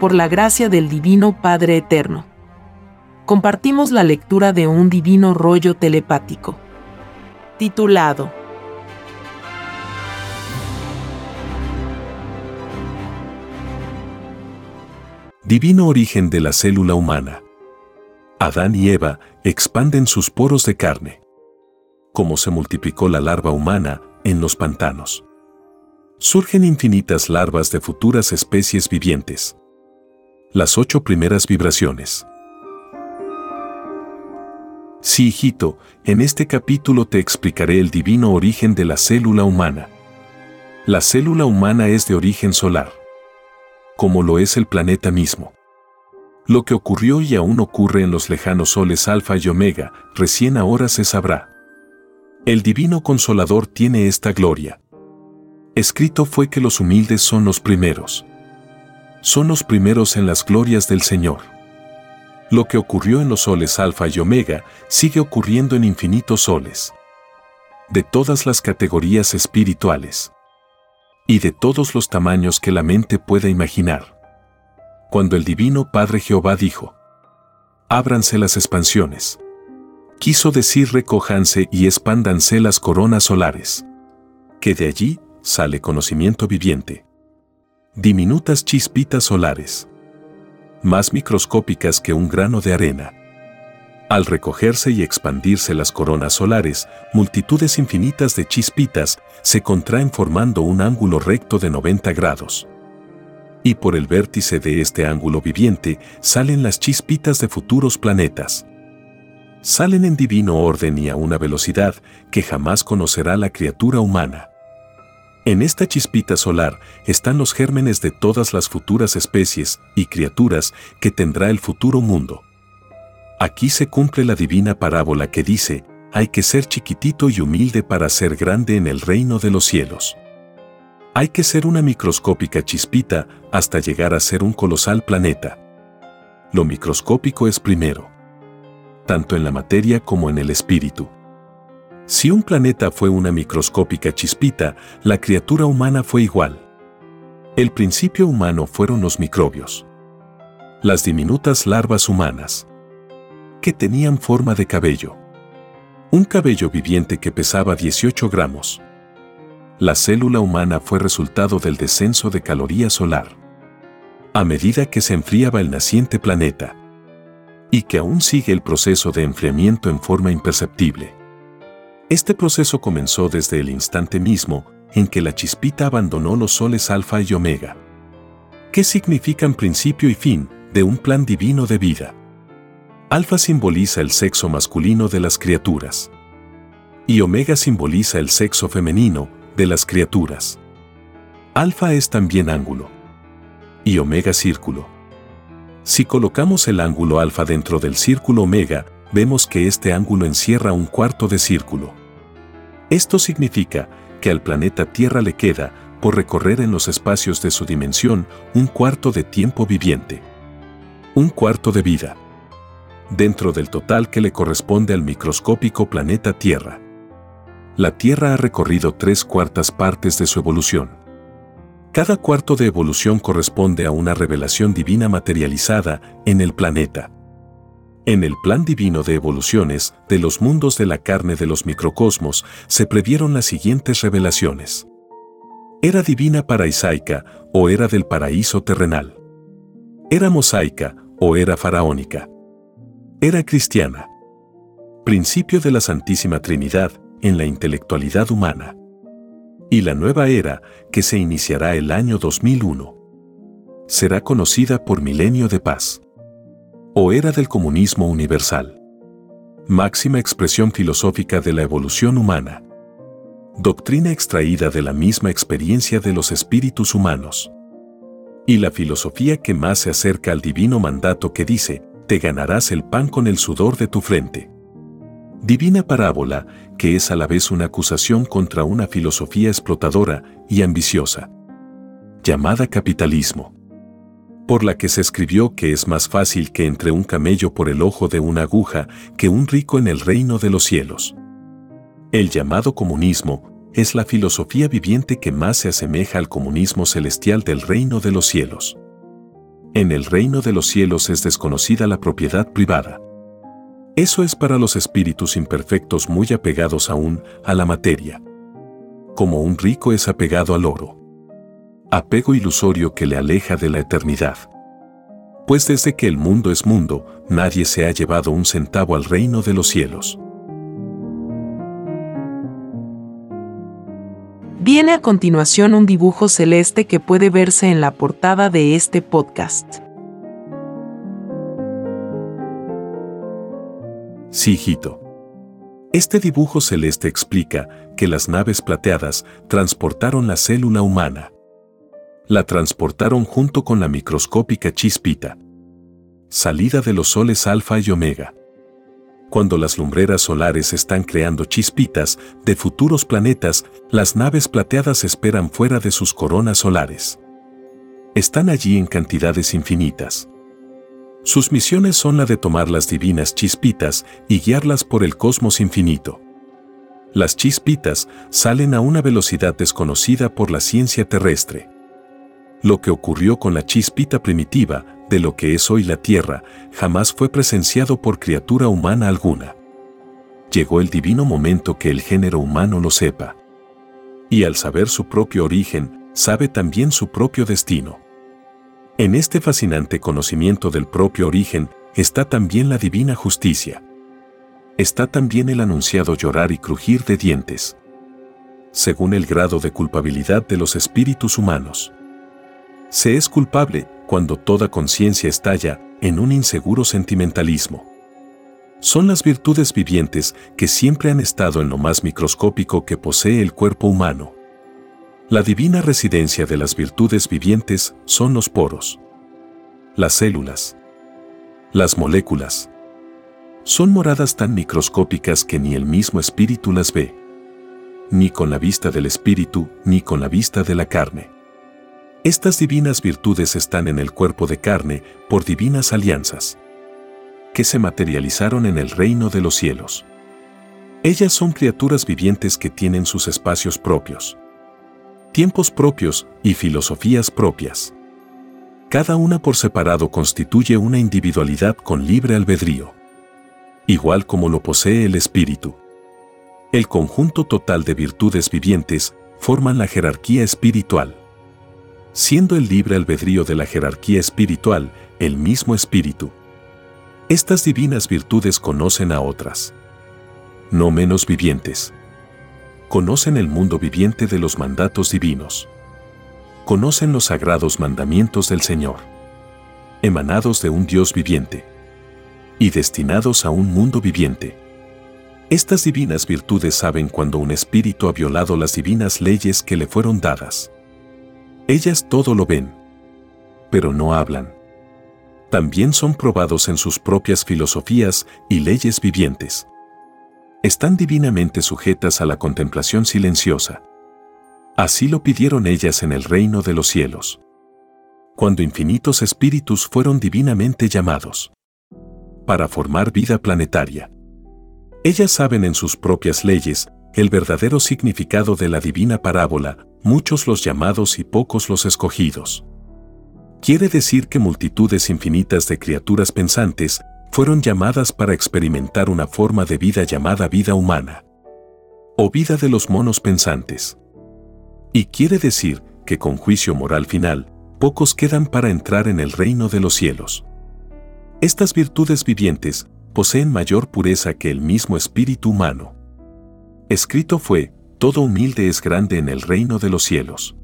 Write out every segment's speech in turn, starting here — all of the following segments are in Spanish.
por la gracia del Divino Padre Eterno. Compartimos la lectura de un divino rollo telepático, titulado Divino origen de la célula humana. Adán y Eva expanden sus poros de carne. Cómo se multiplicó la larva humana en los pantanos. Surgen infinitas larvas de futuras especies vivientes. Las ocho primeras vibraciones. Sí, hijito, en este capítulo te explicaré el divino origen de la célula humana. La célula humana es de origen solar, como lo es el planeta mismo. Lo que ocurrió y aún ocurre en los lejanos soles Alfa y Omega, recién ahora se sabrá. El Divino Consolador tiene esta gloria. Escrito fue que los humildes son los primeros. Son los primeros en las glorias del Señor. Lo que ocurrió en los soles Alfa y Omega sigue ocurriendo en infinitos soles. De todas las categorías espirituales. Y de todos los tamaños que la mente pueda imaginar cuando el Divino Padre Jehová dijo, Ábranse las expansiones. Quiso decir recójanse y expándanse las coronas solares. Que de allí sale conocimiento viviente. Diminutas chispitas solares. Más microscópicas que un grano de arena. Al recogerse y expandirse las coronas solares, multitudes infinitas de chispitas se contraen formando un ángulo recto de 90 grados y por el vértice de este ángulo viviente salen las chispitas de futuros planetas. Salen en divino orden y a una velocidad que jamás conocerá la criatura humana. En esta chispita solar están los gérmenes de todas las futuras especies y criaturas que tendrá el futuro mundo. Aquí se cumple la divina parábola que dice, hay que ser chiquitito y humilde para ser grande en el reino de los cielos. Hay que ser una microscópica chispita hasta llegar a ser un colosal planeta. Lo microscópico es primero, tanto en la materia como en el espíritu. Si un planeta fue una microscópica chispita, la criatura humana fue igual. El principio humano fueron los microbios. Las diminutas larvas humanas, que tenían forma de cabello. Un cabello viviente que pesaba 18 gramos la célula humana fue resultado del descenso de caloría solar. A medida que se enfriaba el naciente planeta, y que aún sigue el proceso de enfriamiento en forma imperceptible. Este proceso comenzó desde el instante mismo en que la chispita abandonó los soles alfa y omega. ¿Qué significan principio y fin de un plan divino de vida? Alfa simboliza el sexo masculino de las criaturas. Y omega simboliza el sexo femenino, de las criaturas. Alfa es también ángulo. Y omega círculo. Si colocamos el ángulo alfa dentro del círculo omega, vemos que este ángulo encierra un cuarto de círculo. Esto significa que al planeta Tierra le queda, por recorrer en los espacios de su dimensión, un cuarto de tiempo viviente. Un cuarto de vida. Dentro del total que le corresponde al microscópico planeta Tierra la Tierra ha recorrido tres cuartas partes de su evolución. Cada cuarto de evolución corresponde a una revelación divina materializada en el planeta. En el plan divino de evoluciones de los mundos de la carne de los microcosmos se previeron las siguientes revelaciones. Era divina paraisaica o era del paraíso terrenal. Era mosaica o era faraónica. Era cristiana. Principio de la Santísima Trinidad en la intelectualidad humana. Y la nueva era, que se iniciará el año 2001, será conocida por milenio de paz. O era del comunismo universal. Máxima expresión filosófica de la evolución humana. Doctrina extraída de la misma experiencia de los espíritus humanos. Y la filosofía que más se acerca al divino mandato que dice, te ganarás el pan con el sudor de tu frente. Divina parábola que es a la vez una acusación contra una filosofía explotadora y ambiciosa, llamada capitalismo, por la que se escribió que es más fácil que entre un camello por el ojo de una aguja que un rico en el reino de los cielos. El llamado comunismo es la filosofía viviente que más se asemeja al comunismo celestial del reino de los cielos. En el reino de los cielos es desconocida la propiedad privada. Eso es para los espíritus imperfectos muy apegados aún a la materia. Como un rico es apegado al oro. Apego ilusorio que le aleja de la eternidad. Pues desde que el mundo es mundo, nadie se ha llevado un centavo al reino de los cielos. Viene a continuación un dibujo celeste que puede verse en la portada de este podcast. Sí, hijito. Este dibujo celeste explica que las naves plateadas transportaron la célula humana. La transportaron junto con la microscópica chispita. Salida de los soles alfa y omega cuando las lumbreras solares están creando chispitas de futuros planetas, las naves plateadas esperan fuera de sus coronas solares. Están allí en cantidades infinitas. Sus misiones son la de tomar las divinas chispitas y guiarlas por el cosmos infinito. Las chispitas salen a una velocidad desconocida por la ciencia terrestre. Lo que ocurrió con la chispita primitiva de lo que es hoy la Tierra jamás fue presenciado por criatura humana alguna. Llegó el divino momento que el género humano lo sepa. Y al saber su propio origen, sabe también su propio destino. En este fascinante conocimiento del propio origen está también la divina justicia. Está también el anunciado llorar y crujir de dientes. Según el grado de culpabilidad de los espíritus humanos. Se es culpable cuando toda conciencia estalla en un inseguro sentimentalismo. Son las virtudes vivientes que siempre han estado en lo más microscópico que posee el cuerpo humano. La divina residencia de las virtudes vivientes son los poros, las células, las moléculas. Son moradas tan microscópicas que ni el mismo espíritu las ve, ni con la vista del espíritu, ni con la vista de la carne. Estas divinas virtudes están en el cuerpo de carne por divinas alianzas, que se materializaron en el reino de los cielos. Ellas son criaturas vivientes que tienen sus espacios propios, tiempos propios y filosofías propias. Cada una por separado constituye una individualidad con libre albedrío, igual como lo posee el espíritu. El conjunto total de virtudes vivientes forman la jerarquía espiritual siendo el libre albedrío de la jerarquía espiritual el mismo espíritu. Estas divinas virtudes conocen a otras, no menos vivientes. Conocen el mundo viviente de los mandatos divinos. Conocen los sagrados mandamientos del Señor, emanados de un Dios viviente y destinados a un mundo viviente. Estas divinas virtudes saben cuando un espíritu ha violado las divinas leyes que le fueron dadas ellas todo lo ven, pero no hablan. También son probados en sus propias filosofías y leyes vivientes. Están divinamente sujetas a la contemplación silenciosa. Así lo pidieron ellas en el reino de los cielos. Cuando infinitos espíritus fueron divinamente llamados para formar vida planetaria. Ellas saben en sus propias leyes el verdadero significado de la divina parábola muchos los llamados y pocos los escogidos. Quiere decir que multitudes infinitas de criaturas pensantes fueron llamadas para experimentar una forma de vida llamada vida humana, o vida de los monos pensantes. Y quiere decir que con juicio moral final, pocos quedan para entrar en el reino de los cielos. Estas virtudes vivientes poseen mayor pureza que el mismo espíritu humano. Escrito fue, todo humilde es grande en el reino de los cielos.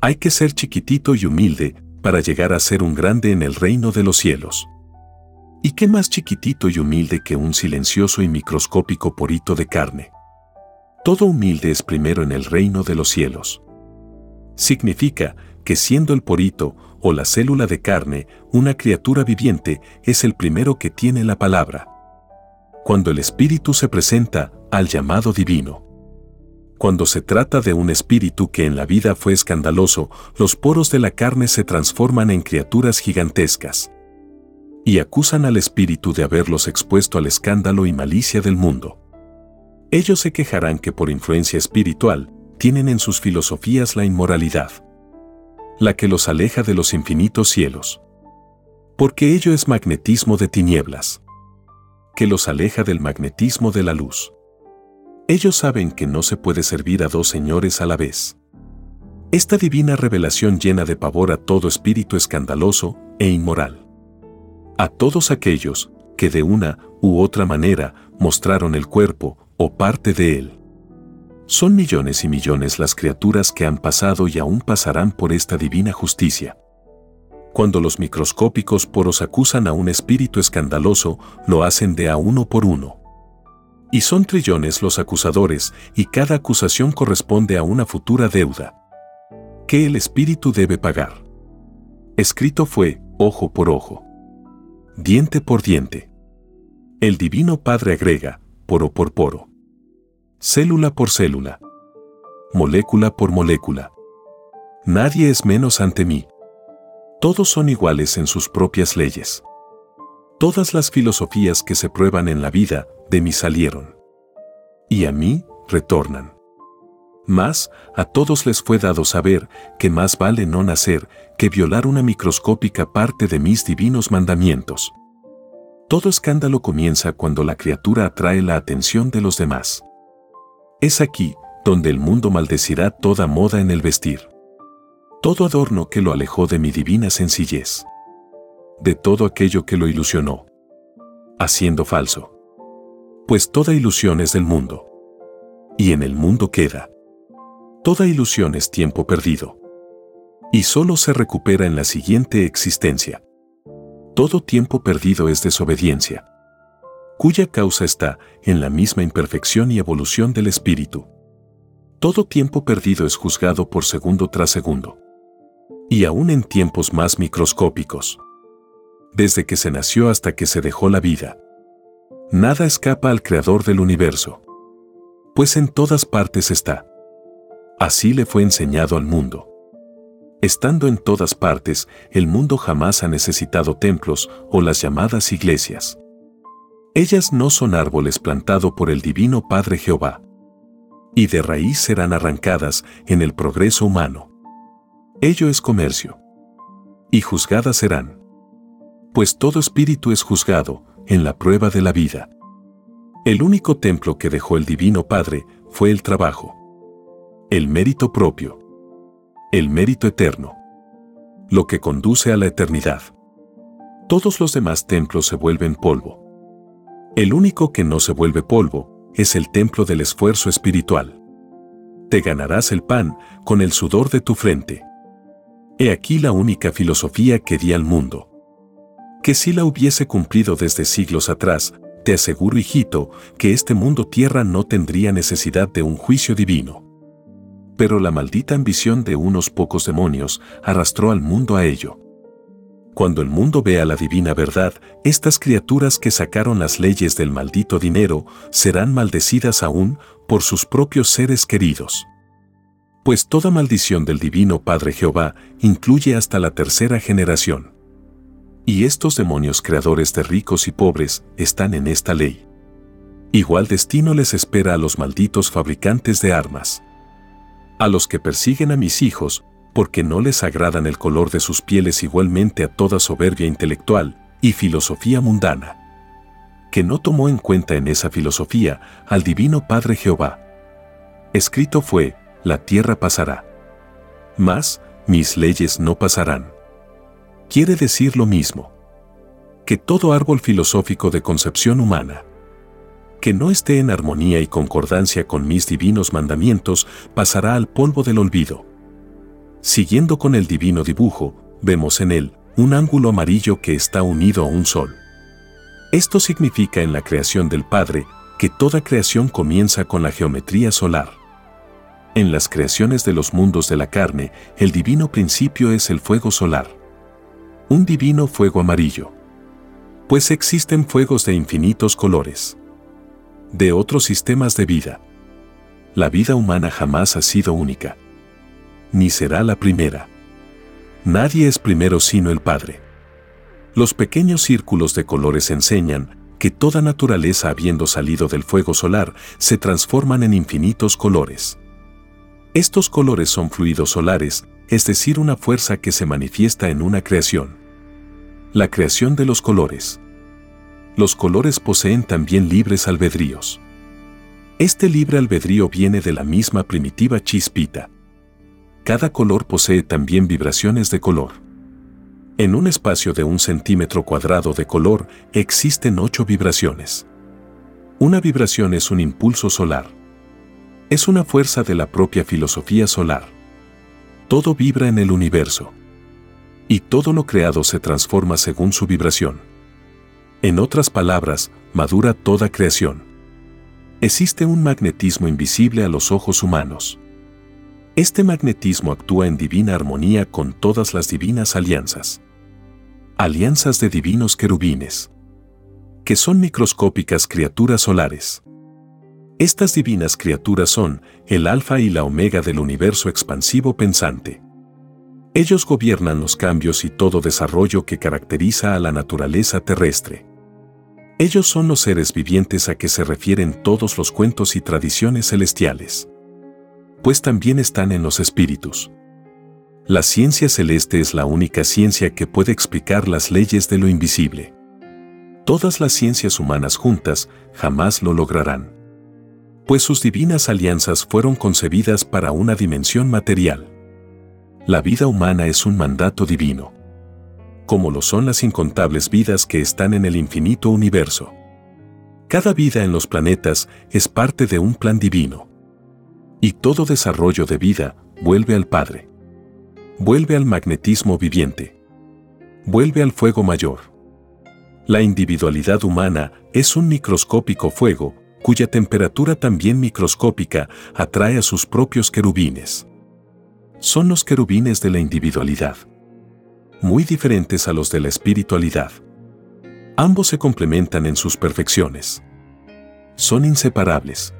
Hay que ser chiquitito y humilde para llegar a ser un grande en el reino de los cielos. ¿Y qué más chiquitito y humilde que un silencioso y microscópico porito de carne? Todo humilde es primero en el reino de los cielos. Significa que siendo el porito o la célula de carne una criatura viviente es el primero que tiene la palabra. Cuando el espíritu se presenta al llamado divino. Cuando se trata de un espíritu que en la vida fue escandaloso, los poros de la carne se transforman en criaturas gigantescas. Y acusan al espíritu de haberlos expuesto al escándalo y malicia del mundo. Ellos se quejarán que por influencia espiritual, tienen en sus filosofías la inmoralidad. La que los aleja de los infinitos cielos. Porque ello es magnetismo de tinieblas, que los aleja del magnetismo de la luz. Ellos saben que no se puede servir a dos señores a la vez. Esta divina revelación llena de pavor a todo espíritu escandaloso e inmoral. A todos aquellos que de una u otra manera mostraron el cuerpo o parte de él. Son millones y millones las criaturas que han pasado y aún pasarán por esta divina justicia. Cuando los microscópicos poros acusan a un espíritu escandaloso, lo hacen de a uno por uno. Y son trillones los acusadores, y cada acusación corresponde a una futura deuda. Que el espíritu debe pagar. Escrito fue, ojo por ojo. Diente por diente. El Divino Padre agrega, poro por poro. Célula por célula. Molécula por molécula. Nadie es menos ante mí. Todos son iguales en sus propias leyes. Todas las filosofías que se prueban en la vida de mí salieron. Y a mí retornan. Mas, a todos les fue dado saber que más vale no nacer que violar una microscópica parte de mis divinos mandamientos. Todo escándalo comienza cuando la criatura atrae la atención de los demás. Es aquí donde el mundo maldecirá toda moda en el vestir todo adorno que lo alejó de mi divina sencillez, de todo aquello que lo ilusionó, haciendo falso. Pues toda ilusión es del mundo, y en el mundo queda. Toda ilusión es tiempo perdido, y solo se recupera en la siguiente existencia. Todo tiempo perdido es desobediencia, cuya causa está en la misma imperfección y evolución del espíritu. Todo tiempo perdido es juzgado por segundo tras segundo y aún en tiempos más microscópicos. Desde que se nació hasta que se dejó la vida. Nada escapa al Creador del universo. Pues en todas partes está. Así le fue enseñado al mundo. Estando en todas partes, el mundo jamás ha necesitado templos o las llamadas iglesias. Ellas no son árboles plantados por el Divino Padre Jehová. Y de raíz serán arrancadas en el progreso humano. Ello es comercio. Y juzgadas serán. Pues todo espíritu es juzgado en la prueba de la vida. El único templo que dejó el Divino Padre fue el trabajo. El mérito propio. El mérito eterno. Lo que conduce a la eternidad. Todos los demás templos se vuelven polvo. El único que no se vuelve polvo es el templo del esfuerzo espiritual. Te ganarás el pan con el sudor de tu frente. He aquí la única filosofía que di al mundo. Que si la hubiese cumplido desde siglos atrás, te aseguro, hijito, que este mundo tierra no tendría necesidad de un juicio divino. Pero la maldita ambición de unos pocos demonios arrastró al mundo a ello. Cuando el mundo vea la divina verdad, estas criaturas que sacaron las leyes del maldito dinero serán maldecidas aún por sus propios seres queridos pues toda maldición del Divino Padre Jehová incluye hasta la tercera generación. Y estos demonios creadores de ricos y pobres están en esta ley. Igual destino les espera a los malditos fabricantes de armas. A los que persiguen a mis hijos, porque no les agradan el color de sus pieles igualmente a toda soberbia intelectual y filosofía mundana. Que no tomó en cuenta en esa filosofía al Divino Padre Jehová. Escrito fue, la tierra pasará. Mas, mis leyes no pasarán. Quiere decir lo mismo. Que todo árbol filosófico de concepción humana, que no esté en armonía y concordancia con mis divinos mandamientos, pasará al polvo del olvido. Siguiendo con el divino dibujo, vemos en él un ángulo amarillo que está unido a un sol. Esto significa en la creación del Padre que toda creación comienza con la geometría solar. En las creaciones de los mundos de la carne, el divino principio es el fuego solar. Un divino fuego amarillo. Pues existen fuegos de infinitos colores. De otros sistemas de vida. La vida humana jamás ha sido única. Ni será la primera. Nadie es primero sino el Padre. Los pequeños círculos de colores enseñan que toda naturaleza habiendo salido del fuego solar se transforman en infinitos colores. Estos colores son fluidos solares, es decir, una fuerza que se manifiesta en una creación. La creación de los colores. Los colores poseen también libres albedríos. Este libre albedrío viene de la misma primitiva chispita. Cada color posee también vibraciones de color. En un espacio de un centímetro cuadrado de color existen ocho vibraciones. Una vibración es un impulso solar. Es una fuerza de la propia filosofía solar. Todo vibra en el universo. Y todo lo creado se transforma según su vibración. En otras palabras, madura toda creación. Existe un magnetismo invisible a los ojos humanos. Este magnetismo actúa en divina armonía con todas las divinas alianzas. Alianzas de divinos querubines, que son microscópicas criaturas solares. Estas divinas criaturas son el alfa y la omega del universo expansivo pensante. Ellos gobiernan los cambios y todo desarrollo que caracteriza a la naturaleza terrestre. Ellos son los seres vivientes a que se refieren todos los cuentos y tradiciones celestiales. Pues también están en los espíritus. La ciencia celeste es la única ciencia que puede explicar las leyes de lo invisible. Todas las ciencias humanas juntas jamás lo lograrán. Pues sus divinas alianzas fueron concebidas para una dimensión material. La vida humana es un mandato divino como lo son las incontables vidas que están en el infinito universo. Cada vida en los planetas es parte de un plan divino. Y todo desarrollo de vida vuelve al Padre. Vuelve al magnetismo viviente. Vuelve al fuego mayor. La individualidad humana es un microscópico fuego cuya temperatura también microscópica atrae a sus propios querubines. Son los querubines de la individualidad muy diferentes a los de la espiritualidad. Ambos se complementan en sus perfecciones. Son inseparables.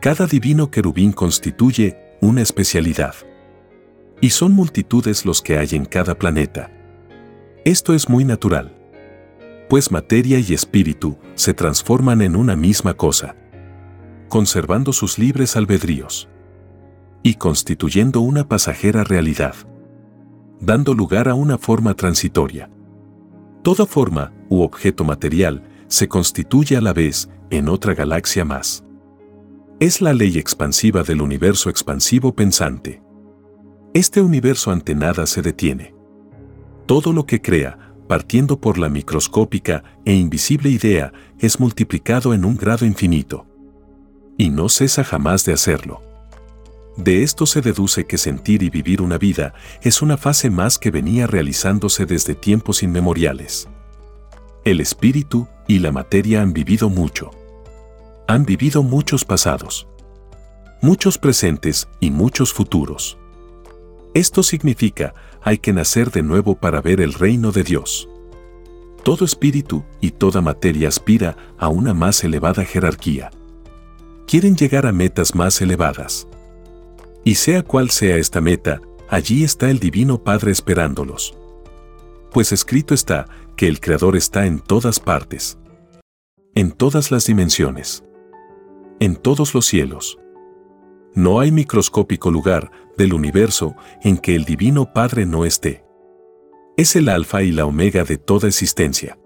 Cada divino querubín constituye una especialidad. Y son multitudes los que hay en cada planeta. Esto es muy natural. Pues materia y espíritu se transforman en una misma cosa, conservando sus libres albedríos y constituyendo una pasajera realidad dando lugar a una forma transitoria. Toda forma u objeto material se constituye a la vez en otra galaxia más. Es la ley expansiva del universo expansivo pensante. Este universo ante nada se detiene. Todo lo que crea, partiendo por la microscópica e invisible idea, es multiplicado en un grado infinito. Y no cesa jamás de hacerlo. De esto se deduce que sentir y vivir una vida es una fase más que venía realizándose desde tiempos inmemoriales. El espíritu y la materia han vivido mucho. Han vivido muchos pasados, muchos presentes y muchos futuros. Esto significa, hay que nacer de nuevo para ver el reino de Dios. Todo espíritu y toda materia aspira a una más elevada jerarquía. Quieren llegar a metas más elevadas. Y sea cual sea esta meta, allí está el Divino Padre esperándolos. Pues escrito está que el Creador está en todas partes. En todas las dimensiones. En todos los cielos. No hay microscópico lugar del universo en que el Divino Padre no esté. Es el alfa y la omega de toda existencia.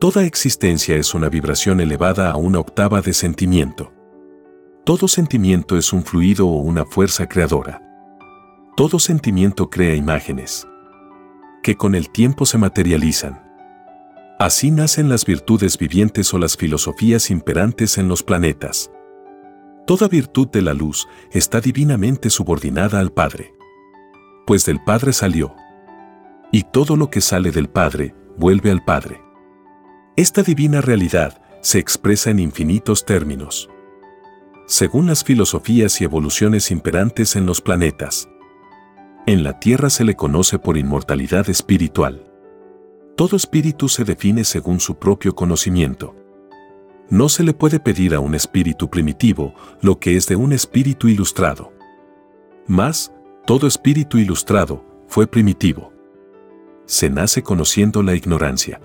Toda existencia es una vibración elevada a una octava de sentimiento. Todo sentimiento es un fluido o una fuerza creadora. Todo sentimiento crea imágenes que con el tiempo se materializan. Así nacen las virtudes vivientes o las filosofías imperantes en los planetas. Toda virtud de la luz está divinamente subordinada al Padre. Pues del Padre salió. Y todo lo que sale del Padre vuelve al Padre. Esta divina realidad se expresa en infinitos términos según las filosofías y evoluciones imperantes en los planetas. En la Tierra se le conoce por inmortalidad espiritual. Todo espíritu se define según su propio conocimiento. No se le puede pedir a un espíritu primitivo lo que es de un espíritu ilustrado. Más, todo espíritu ilustrado fue primitivo. Se nace conociendo la ignorancia.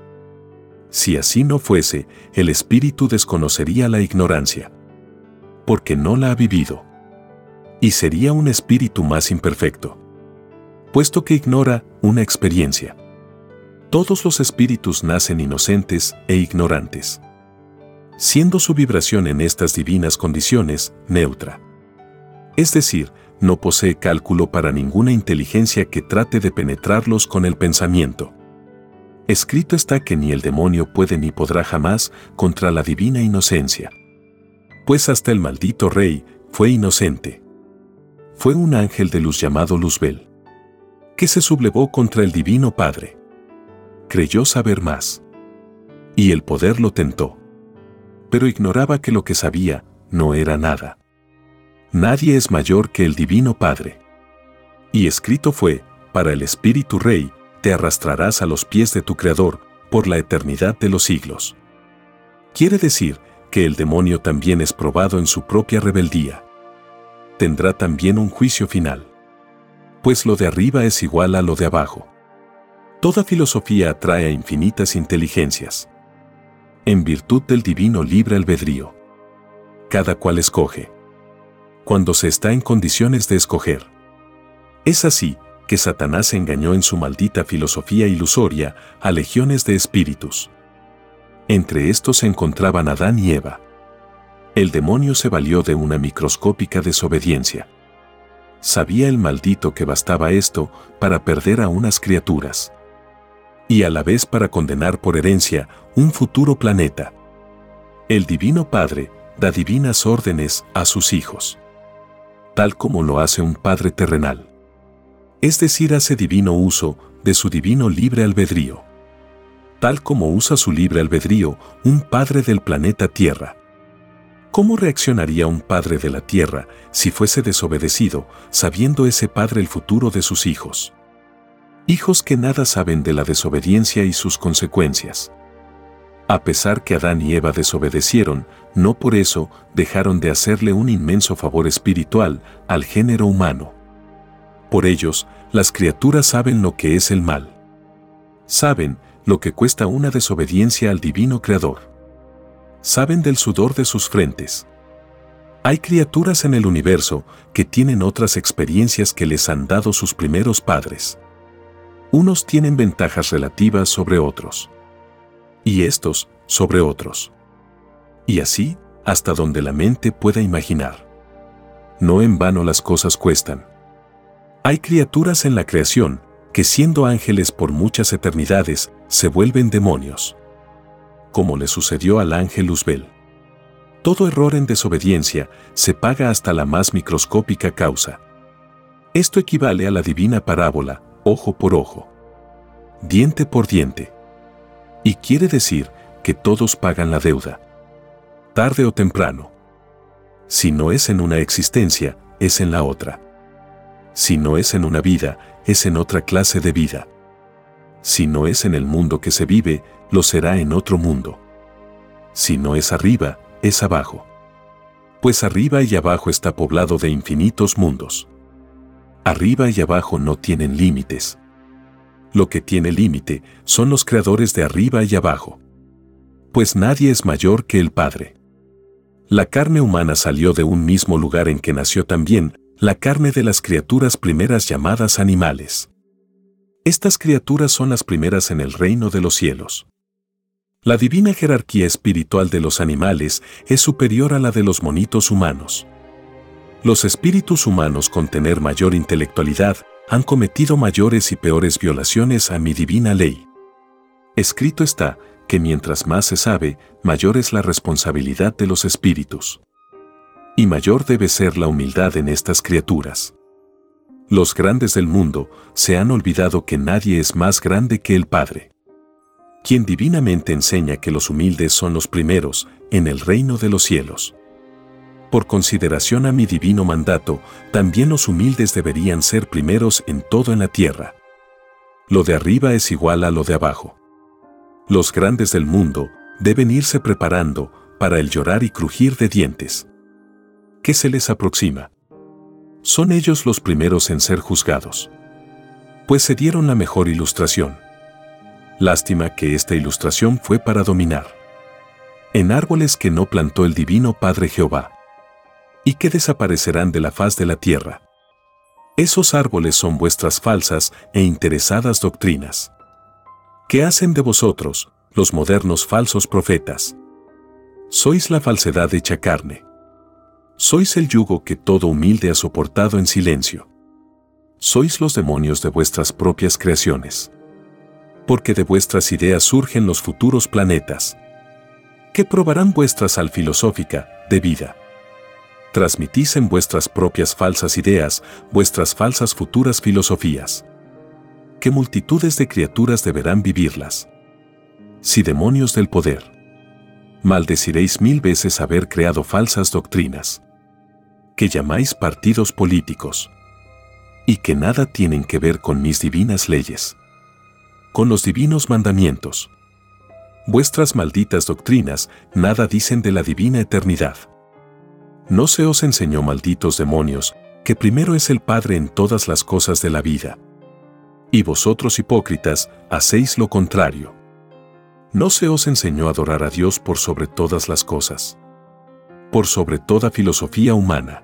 Si así no fuese, el espíritu desconocería la ignorancia porque no la ha vivido. Y sería un espíritu más imperfecto, puesto que ignora una experiencia. Todos los espíritus nacen inocentes e ignorantes, siendo su vibración en estas divinas condiciones neutra. Es decir, no posee cálculo para ninguna inteligencia que trate de penetrarlos con el pensamiento. Escrito está que ni el demonio puede ni podrá jamás contra la divina inocencia. Pues hasta el maldito rey fue inocente. Fue un ángel de luz llamado Luzbel, que se sublevó contra el divino Padre. Creyó saber más. Y el poder lo tentó. Pero ignoraba que lo que sabía no era nada. Nadie es mayor que el divino Padre. Y escrito fue, para el Espíritu Rey, te arrastrarás a los pies de tu Creador por la eternidad de los siglos. Quiere decir que el demonio también es probado en su propia rebeldía. Tendrá también un juicio final. Pues lo de arriba es igual a lo de abajo. Toda filosofía atrae a infinitas inteligencias. En virtud del divino libre albedrío. Cada cual escoge. Cuando se está en condiciones de escoger. Es así que Satanás engañó en su maldita filosofía ilusoria a legiones de espíritus. Entre estos se encontraban Adán y Eva. El demonio se valió de una microscópica desobediencia. Sabía el maldito que bastaba esto para perder a unas criaturas. Y a la vez para condenar por herencia un futuro planeta. El Divino Padre da divinas órdenes a sus hijos. Tal como lo hace un Padre terrenal es decir, hace divino uso de su divino libre albedrío. Tal como usa su libre albedrío un padre del planeta Tierra. ¿Cómo reaccionaría un padre de la Tierra si fuese desobedecido, sabiendo ese padre el futuro de sus hijos? Hijos que nada saben de la desobediencia y sus consecuencias. A pesar que Adán y Eva desobedecieron, no por eso dejaron de hacerle un inmenso favor espiritual al género humano. Por ellos, las criaturas saben lo que es el mal. Saben lo que cuesta una desobediencia al divino Creador. Saben del sudor de sus frentes. Hay criaturas en el universo que tienen otras experiencias que les han dado sus primeros padres. Unos tienen ventajas relativas sobre otros. Y estos sobre otros. Y así, hasta donde la mente pueda imaginar. No en vano las cosas cuestan. Hay criaturas en la creación que siendo ángeles por muchas eternidades se vuelven demonios. Como le sucedió al ángel Luzbel. Todo error en desobediencia se paga hasta la más microscópica causa. Esto equivale a la divina parábola, ojo por ojo, diente por diente. Y quiere decir que todos pagan la deuda. Tarde o temprano. Si no es en una existencia, es en la otra. Si no es en una vida, es en otra clase de vida. Si no es en el mundo que se vive, lo será en otro mundo. Si no es arriba, es abajo. Pues arriba y abajo está poblado de infinitos mundos. Arriba y abajo no tienen límites. Lo que tiene límite son los creadores de arriba y abajo. Pues nadie es mayor que el Padre. La carne humana salió de un mismo lugar en que nació también la carne de las criaturas primeras llamadas animales. Estas criaturas son las primeras en el reino de los cielos. La divina jerarquía espiritual de los animales es superior a la de los monitos humanos. Los espíritus humanos con tener mayor intelectualidad han cometido mayores y peores violaciones a mi divina ley. Escrito está que mientras más se sabe, mayor es la responsabilidad de los espíritus y mayor debe ser la humildad en estas criaturas. Los grandes del mundo se han olvidado que nadie es más grande que el Padre, quien divinamente enseña que los humildes son los primeros en el reino de los cielos. Por consideración a mi divino mandato, también los humildes deberían ser primeros en todo en la tierra. Lo de arriba es igual a lo de abajo. Los grandes del mundo deben irse preparando para el llorar y crujir de dientes. ¿Qué se les aproxima? Son ellos los primeros en ser juzgados. Pues se dieron la mejor ilustración. Lástima que esta ilustración fue para dominar. En árboles que no plantó el divino Padre Jehová. Y que desaparecerán de la faz de la tierra. Esos árboles son vuestras falsas e interesadas doctrinas ¿Qué hacen de vosotros, los modernos falsos profetas? Sois la falsedad hecha carne. Sois el yugo que todo humilde ha soportado en silencio. Sois los demonios de vuestras propias creaciones. Porque de vuestras ideas surgen los futuros planetas. Que probarán vuestra sal filosófica, de vida. Transmitís en vuestras propias falsas ideas, vuestras falsas futuras filosofías. Que multitudes de criaturas deberán vivirlas. Si demonios del poder maldeciréis mil veces haber creado falsas doctrinas, que llamáis partidos políticos, y que nada tienen que ver con mis divinas leyes, con los divinos mandamientos. Vuestras malditas doctrinas nada dicen de la divina eternidad. No se os enseñó, malditos demonios, que primero es el Padre en todas las cosas de la vida. Y vosotros hipócritas, hacéis lo contrario. No se os enseñó a adorar a Dios por sobre todas las cosas, por sobre toda filosofía humana,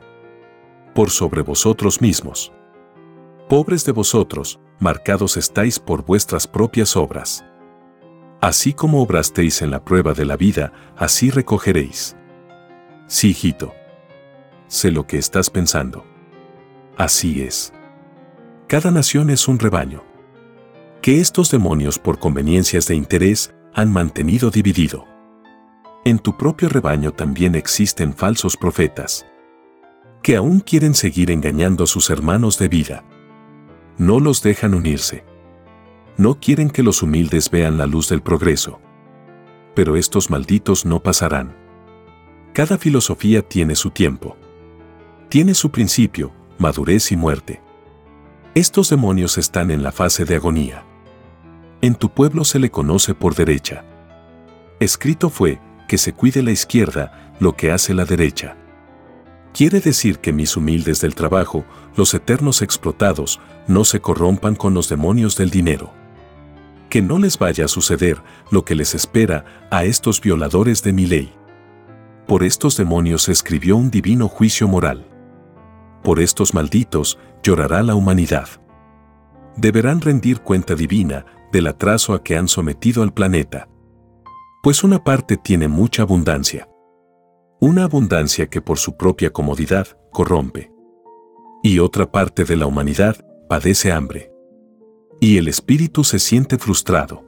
por sobre vosotros mismos. Pobres de vosotros, marcados estáis por vuestras propias obras. Así como obrasteis en la prueba de la vida, así recogeréis. Sí, hijito. Sé lo que estás pensando. Así es. Cada nación es un rebaño. Que estos demonios por conveniencias de interés han mantenido dividido. En tu propio rebaño también existen falsos profetas, que aún quieren seguir engañando a sus hermanos de vida. No los dejan unirse. No quieren que los humildes vean la luz del progreso. Pero estos malditos no pasarán. Cada filosofía tiene su tiempo. Tiene su principio, madurez y muerte. Estos demonios están en la fase de agonía. En tu pueblo se le conoce por derecha. Escrito fue, que se cuide la izquierda, lo que hace la derecha. Quiere decir que mis humildes del trabajo, los eternos explotados, no se corrompan con los demonios del dinero. Que no les vaya a suceder lo que les espera a estos violadores de mi ley. Por estos demonios escribió un divino juicio moral. Por estos malditos llorará la humanidad. Deberán rendir cuenta divina del atraso a que han sometido al planeta. Pues una parte tiene mucha abundancia. Una abundancia que por su propia comodidad corrompe. Y otra parte de la humanidad padece hambre. Y el espíritu se siente frustrado.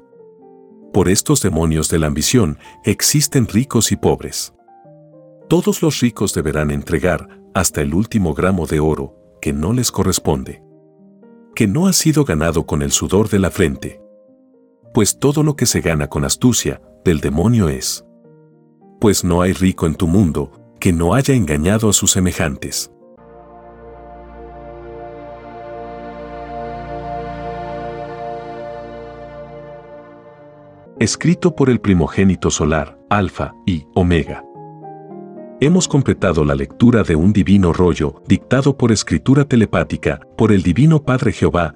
Por estos demonios de la ambición existen ricos y pobres. Todos los ricos deberán entregar hasta el último gramo de oro que no les corresponde. Que no ha sido ganado con el sudor de la frente pues todo lo que se gana con astucia, del demonio es. Pues no hay rico en tu mundo que no haya engañado a sus semejantes. Escrito por el primogénito solar, Alfa y Omega. Hemos completado la lectura de un divino rollo dictado por escritura telepática por el Divino Padre Jehová